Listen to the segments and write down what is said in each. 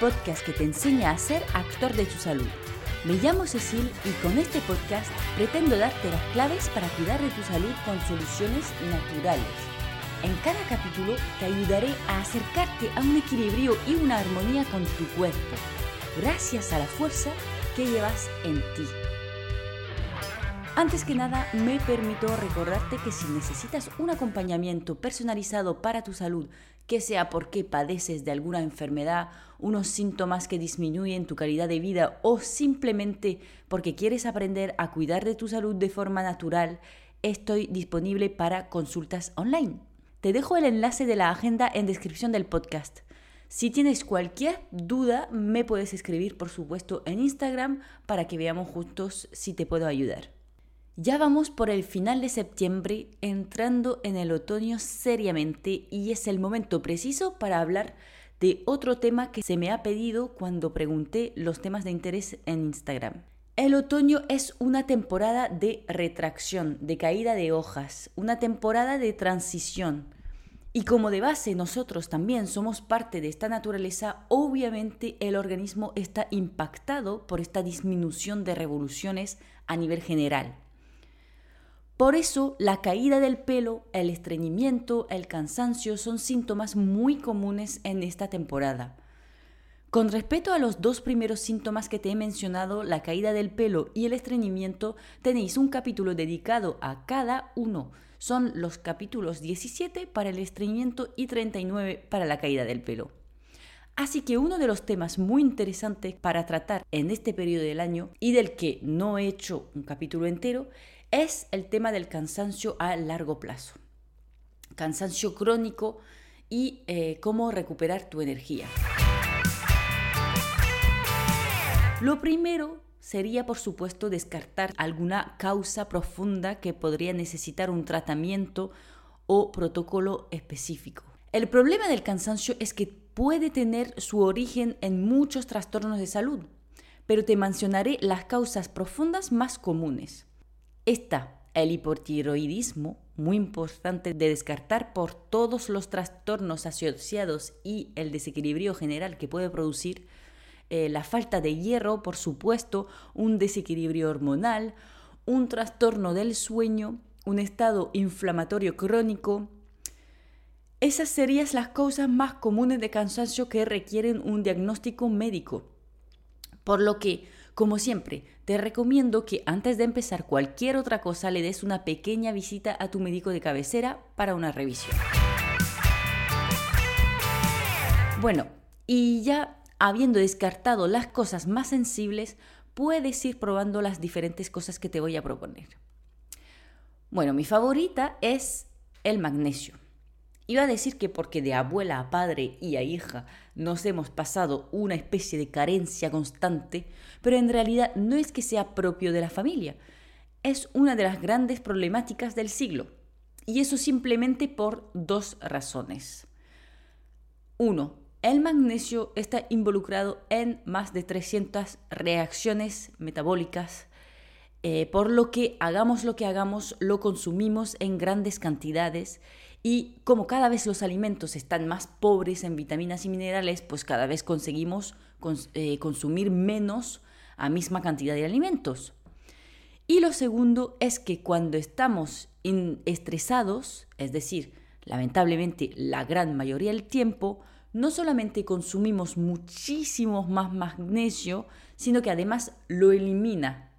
Podcast que te enseña a ser actor de tu salud. Me llamo Cecil y con este podcast pretendo darte las claves para cuidar de tu salud con soluciones naturales. En cada capítulo te ayudaré a acercarte a un equilibrio y una armonía con tu cuerpo, gracias a la fuerza que llevas en ti. Antes que nada, me permito recordarte que si necesitas un acompañamiento personalizado para tu salud, que sea porque padeces de alguna enfermedad, unos síntomas que disminuyen tu calidad de vida o simplemente porque quieres aprender a cuidar de tu salud de forma natural, estoy disponible para consultas online. Te dejo el enlace de la agenda en descripción del podcast. Si tienes cualquier duda, me puedes escribir, por supuesto, en Instagram para que veamos juntos si te puedo ayudar. Ya vamos por el final de septiembre, entrando en el otoño seriamente y es el momento preciso para hablar de otro tema que se me ha pedido cuando pregunté los temas de interés en Instagram. El otoño es una temporada de retracción, de caída de hojas, una temporada de transición. Y como de base nosotros también somos parte de esta naturaleza, obviamente el organismo está impactado por esta disminución de revoluciones a nivel general. Por eso la caída del pelo, el estreñimiento, el cansancio son síntomas muy comunes en esta temporada. Con respecto a los dos primeros síntomas que te he mencionado, la caída del pelo y el estreñimiento, tenéis un capítulo dedicado a cada uno. Son los capítulos 17 para el estreñimiento y 39 para la caída del pelo. Así que uno de los temas muy interesantes para tratar en este periodo del año y del que no he hecho un capítulo entero es el tema del cansancio a largo plazo. Cansancio crónico y eh, cómo recuperar tu energía. Lo primero sería, por supuesto, descartar alguna causa profunda que podría necesitar un tratamiento o protocolo específico. El problema del cansancio es que puede tener su origen en muchos trastornos de salud, pero te mencionaré las causas profundas más comunes. Está el hipotiroidismo, muy importante de descartar por todos los trastornos asociados y el desequilibrio general que puede producir, eh, la falta de hierro, por supuesto, un desequilibrio hormonal, un trastorno del sueño, un estado inflamatorio crónico. Esas serían las causas más comunes de cansancio que requieren un diagnóstico médico. Por lo que como siempre, te recomiendo que antes de empezar cualquier otra cosa le des una pequeña visita a tu médico de cabecera para una revisión. Bueno, y ya habiendo descartado las cosas más sensibles, puedes ir probando las diferentes cosas que te voy a proponer. Bueno, mi favorita es el magnesio. Iba a decir que porque de abuela a padre y a hija nos hemos pasado una especie de carencia constante, pero en realidad no es que sea propio de la familia, es una de las grandes problemáticas del siglo. Y eso simplemente por dos razones. Uno, el magnesio está involucrado en más de 300 reacciones metabólicas, eh, por lo que hagamos lo que hagamos, lo consumimos en grandes cantidades y como cada vez los alimentos están más pobres en vitaminas y minerales, pues cada vez conseguimos eh, consumir menos a misma cantidad de alimentos. Y lo segundo es que cuando estamos estresados, es decir, lamentablemente la gran mayoría del tiempo, no solamente consumimos muchísimo más magnesio, sino que además lo elimina.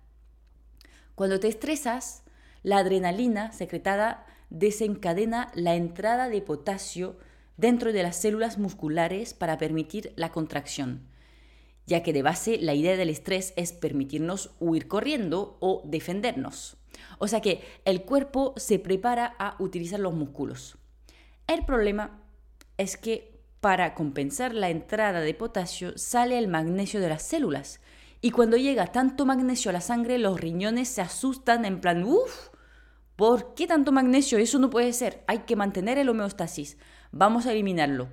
Cuando te estresas, la adrenalina secretada desencadena la entrada de potasio dentro de las células musculares para permitir la contracción, ya que de base la idea del estrés es permitirnos huir corriendo o defendernos. O sea que el cuerpo se prepara a utilizar los músculos. El problema es que para compensar la entrada de potasio sale el magnesio de las células. Y cuando llega tanto magnesio a la sangre, los riñones se asustan en plan, uff, ¿Por qué tanto magnesio? Eso no puede ser. Hay que mantener el homeostasis. Vamos a eliminarlo.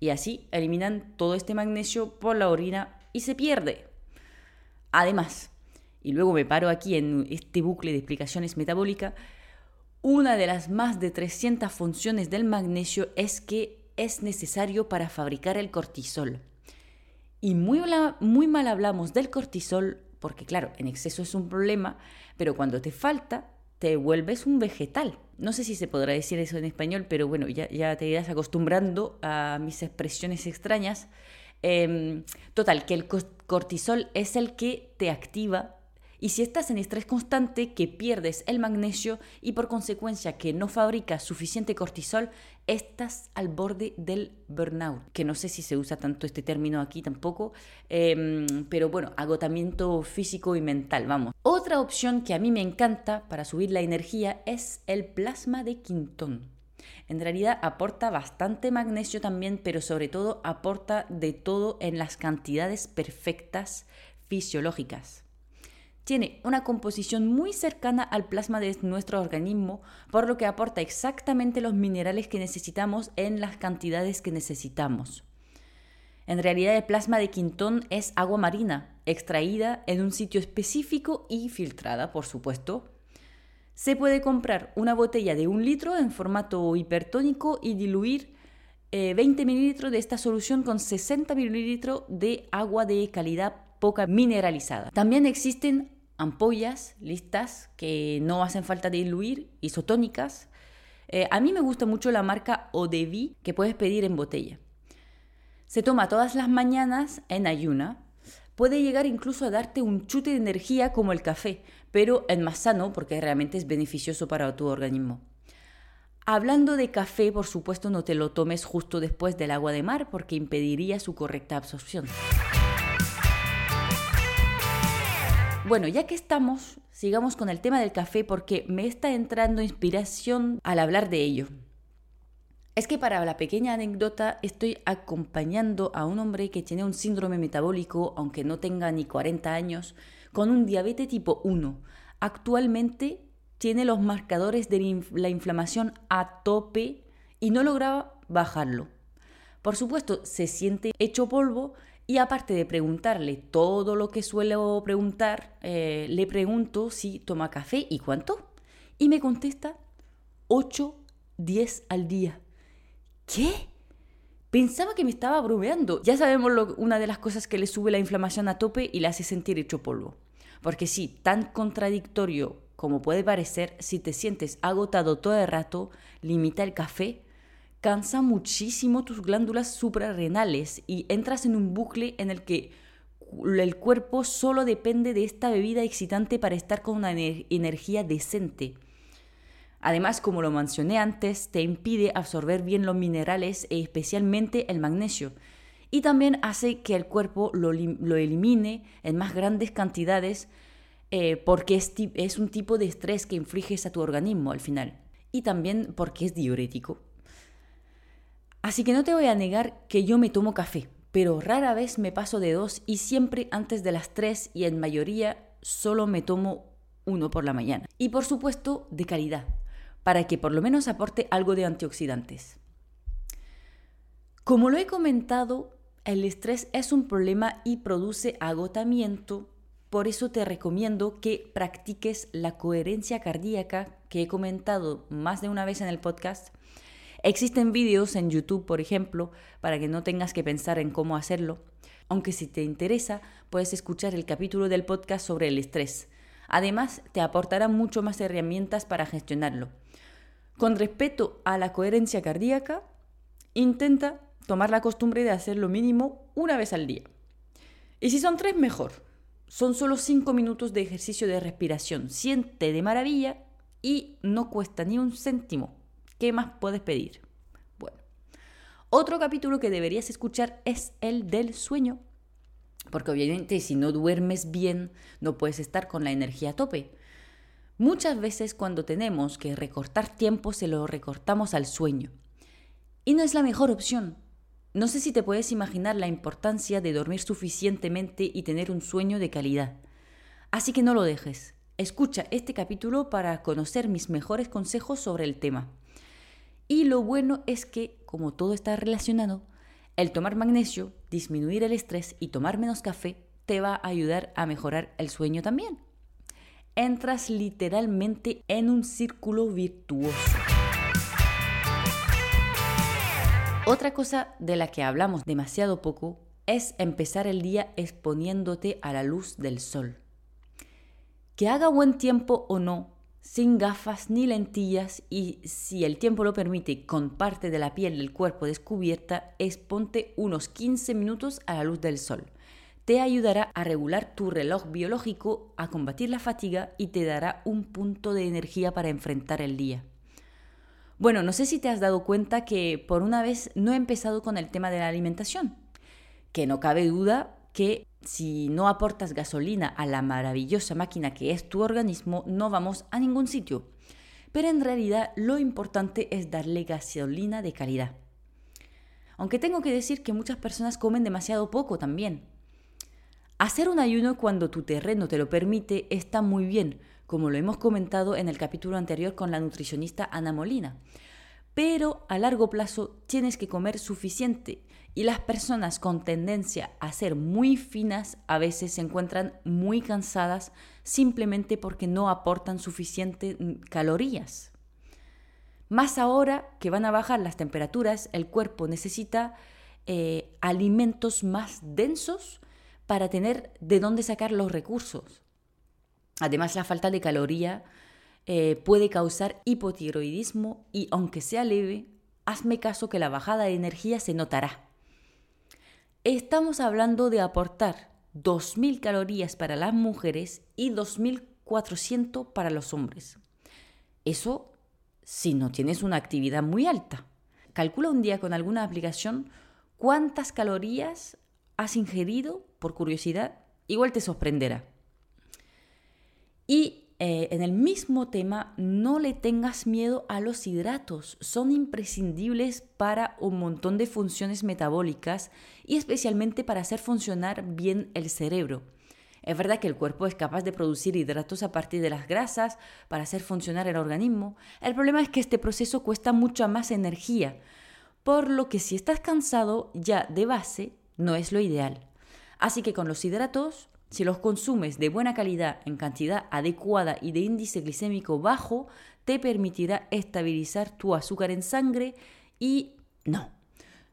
Y así eliminan todo este magnesio por la orina y se pierde. Además, y luego me paro aquí en este bucle de explicaciones metabólicas, una de las más de 300 funciones del magnesio es que es necesario para fabricar el cortisol. Y muy, muy mal hablamos del cortisol porque claro, en exceso es un problema, pero cuando te falta, te vuelves un vegetal. No sé si se podrá decir eso en español, pero bueno, ya, ya te irás acostumbrando a mis expresiones extrañas. Em, total, que el cortisol es el que te activa y si estás en estrés constante, que pierdes el magnesio y por consecuencia que no fabricas suficiente cortisol, estás al borde del burnout, que no sé si se usa tanto este término aquí tampoco, em, pero bueno, agotamiento físico y mental, vamos. Otra opción que a mí me encanta para subir la energía es el plasma de Quintón. En realidad aporta bastante magnesio también, pero sobre todo aporta de todo en las cantidades perfectas fisiológicas tiene una composición muy cercana al plasma de nuestro organismo, por lo que aporta exactamente los minerales que necesitamos en las cantidades que necesitamos. En realidad el plasma de Quintón es agua marina, extraída en un sitio específico y filtrada, por supuesto. Se puede comprar una botella de un litro en formato hipertónico y diluir 20 eh, mililitros de esta solución con 60 mililitros de agua de calidad poca mineralizada. También existen ampollas listas que no hacen falta diluir, isotónicas. Eh, a mí me gusta mucho la marca Odevi que puedes pedir en botella. Se toma todas las mañanas en ayuna. Puede llegar incluso a darte un chute de energía como el café, pero es más sano porque realmente es beneficioso para tu organismo. Hablando de café, por supuesto no te lo tomes justo después del agua de mar porque impediría su correcta absorción. Bueno, ya que estamos, sigamos con el tema del café porque me está entrando inspiración al hablar de ello. Es que para la pequeña anécdota estoy acompañando a un hombre que tiene un síndrome metabólico, aunque no tenga ni 40 años, con un diabetes tipo 1. Actualmente tiene los marcadores de la inflamación a tope y no lograba bajarlo. Por supuesto, se siente hecho polvo y aparte de preguntarle todo lo que suelo preguntar, eh, le pregunto si toma café y cuánto. Y me contesta 8, 10 al día. ¿Qué? Pensaba que me estaba bromeando. Ya sabemos una de las cosas que le sube la inflamación a tope y le hace sentir hecho polvo. Porque sí, tan contradictorio como puede parecer, si te sientes agotado todo el rato, limita el café cansa muchísimo tus glándulas suprarrenales y entras en un bucle en el que el cuerpo solo depende de esta bebida excitante para estar con una energía decente. Además, como lo mencioné antes, te impide absorber bien los minerales e especialmente el magnesio. Y también hace que el cuerpo lo, elimine en más grandes cantidades eh, porque es, es un tipo de estrés que infliges a tu organismo al final. Y también porque es diurético. Así que no te voy a negar que yo me tomo café, pero rara vez me paso de dos y siempre antes de las tres y en mayoría solo me tomo uno por la mañana. Y por supuesto de calidad, para que por lo menos aporte algo de antioxidantes. Como lo he comentado, el estrés es un problema y produce agotamiento, por eso te recomiendo que practiques la coherencia cardíaca que he comentado más de una vez en el podcast Existen vídeos en YouTube, por ejemplo, para que no tengas que pensar en cómo hacerlo. Aunque si te interesa, puedes escuchar el capítulo del podcast sobre el estrés. Además, te aportará mucho más herramientas para gestionarlo. Con respecto a la coherencia cardíaca, intenta tomar la costumbre de hacer lo mínimo una vez al día. Y si son tres, mejor. Son solo cinco minutos de ejercicio de respiración. Siente de maravilla y no cuesta ni un céntimo. ¿Qué más puedes pedir? Bueno, otro capítulo que deberías escuchar es el del sueño. Porque obviamente si no duermes bien, no puedes estar con la energía a tope. Muchas veces cuando tenemos que recortar tiempo, se lo recortamos al sueño. Y no es la mejor opción. No sé si te puedes imaginar la importancia de dormir suficientemente y tener un sueño de calidad. Así que no lo dejes. Escucha este capítulo para conocer mis mejores consejos sobre el tema. Y lo bueno es que, como todo está relacionado, el tomar magnesio, disminuir el estrés y tomar menos café te va a ayudar a mejorar el sueño también. Entras literalmente en un círculo virtuoso. Otra cosa de la que hablamos demasiado poco es empezar el día exponiéndote a la luz del sol. Que haga buen tiempo o no, sin gafas ni lentillas y si el tiempo lo permite con parte de la piel del cuerpo descubierta, exponte unos 15 minutos a la luz del sol. Te ayudará a regular tu reloj biológico, a combatir la fatiga y te dará un punto de energía para enfrentar el día. Bueno, no sé si te has dado cuenta que por una vez no he empezado con el tema de la alimentación, que no cabe duda que si no aportas gasolina a la maravillosa máquina que es tu organismo, no vamos a ningún sitio. Pero en realidad lo importante es darle gasolina de calidad. Aunque tengo que decir que muchas personas comen demasiado poco también. Hacer un ayuno cuando tu terreno te lo permite está muy bien, como lo hemos comentado en el capítulo anterior con la nutricionista Ana Molina. Pero a largo plazo tienes que comer suficiente y las personas con tendencia a ser muy finas a veces se encuentran muy cansadas simplemente porque no aportan suficientes mm, calorías. Más ahora que van a bajar las temperaturas, el cuerpo necesita eh, alimentos más densos para tener de dónde sacar los recursos. Además, la falta de caloría eh, puede causar hipotiroidismo y aunque sea leve, hazme caso que la bajada de energía se notará. Estamos hablando de aportar 2.000 calorías para las mujeres y 2.400 para los hombres. Eso si no tienes una actividad muy alta. Calcula un día con alguna aplicación cuántas calorías has ingerido por curiosidad. Igual te sorprenderá. Y eh, en el mismo tema, no le tengas miedo a los hidratos. Son imprescindibles para un montón de funciones metabólicas y especialmente para hacer funcionar bien el cerebro. Es verdad que el cuerpo es capaz de producir hidratos a partir de las grasas para hacer funcionar el organismo. El problema es que este proceso cuesta mucha más energía, por lo que si estás cansado ya de base no es lo ideal. Así que con los hidratos si los consumes de buena calidad, en cantidad adecuada y de índice glicémico bajo, te permitirá estabilizar tu azúcar en sangre y no,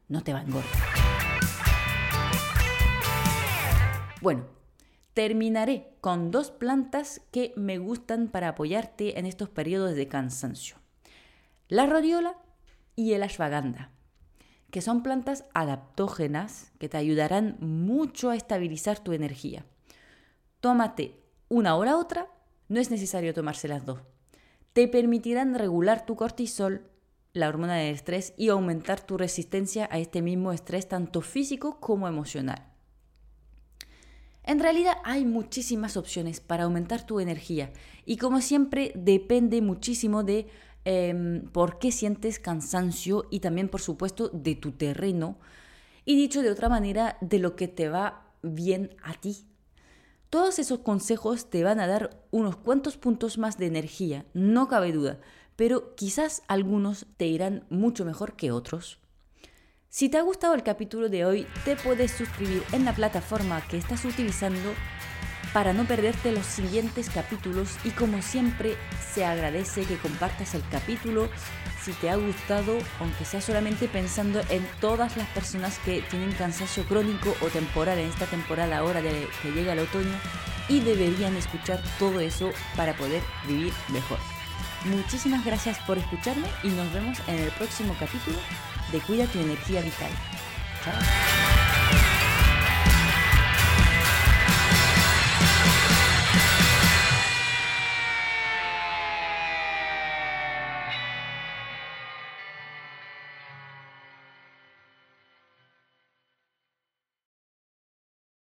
no te va a engordar. Bueno, terminaré con dos plantas que me gustan para apoyarte en estos periodos de cansancio. La rodiola y el ashwagandha, que son plantas adaptógenas que te ayudarán mucho a estabilizar tu energía tómate una o la otra, no es necesario tomarse las dos. Te permitirán regular tu cortisol, la hormona del estrés, y aumentar tu resistencia a este mismo estrés, tanto físico como emocional. En realidad hay muchísimas opciones para aumentar tu energía y como siempre depende muchísimo de em, por qué sientes cansancio y también por supuesto de tu terreno y dicho de otra manera de lo que te va bien a ti, todos esos consejos te van a dar unos cuantos puntos más de energía, no cabe duda, pero quizás algunos te irán mucho mejor que otros. Si te ha gustado el capítulo de hoy, te puedes suscribir en la plataforma que estás utilizando para no perderte los siguientes capítulos y como siempre se agradece que compartas el capítulo si te ha gustado, aunque sea solamente pensando en todas las personas que tienen cansancio crónico o temporal en esta temporada ahora de que llega el otoño y deberían escuchar todo eso para poder vivir mejor. Muchísimas gracias por escucharme y nos vemos en el próximo capítulo de Cuida tu energía vital. Chao.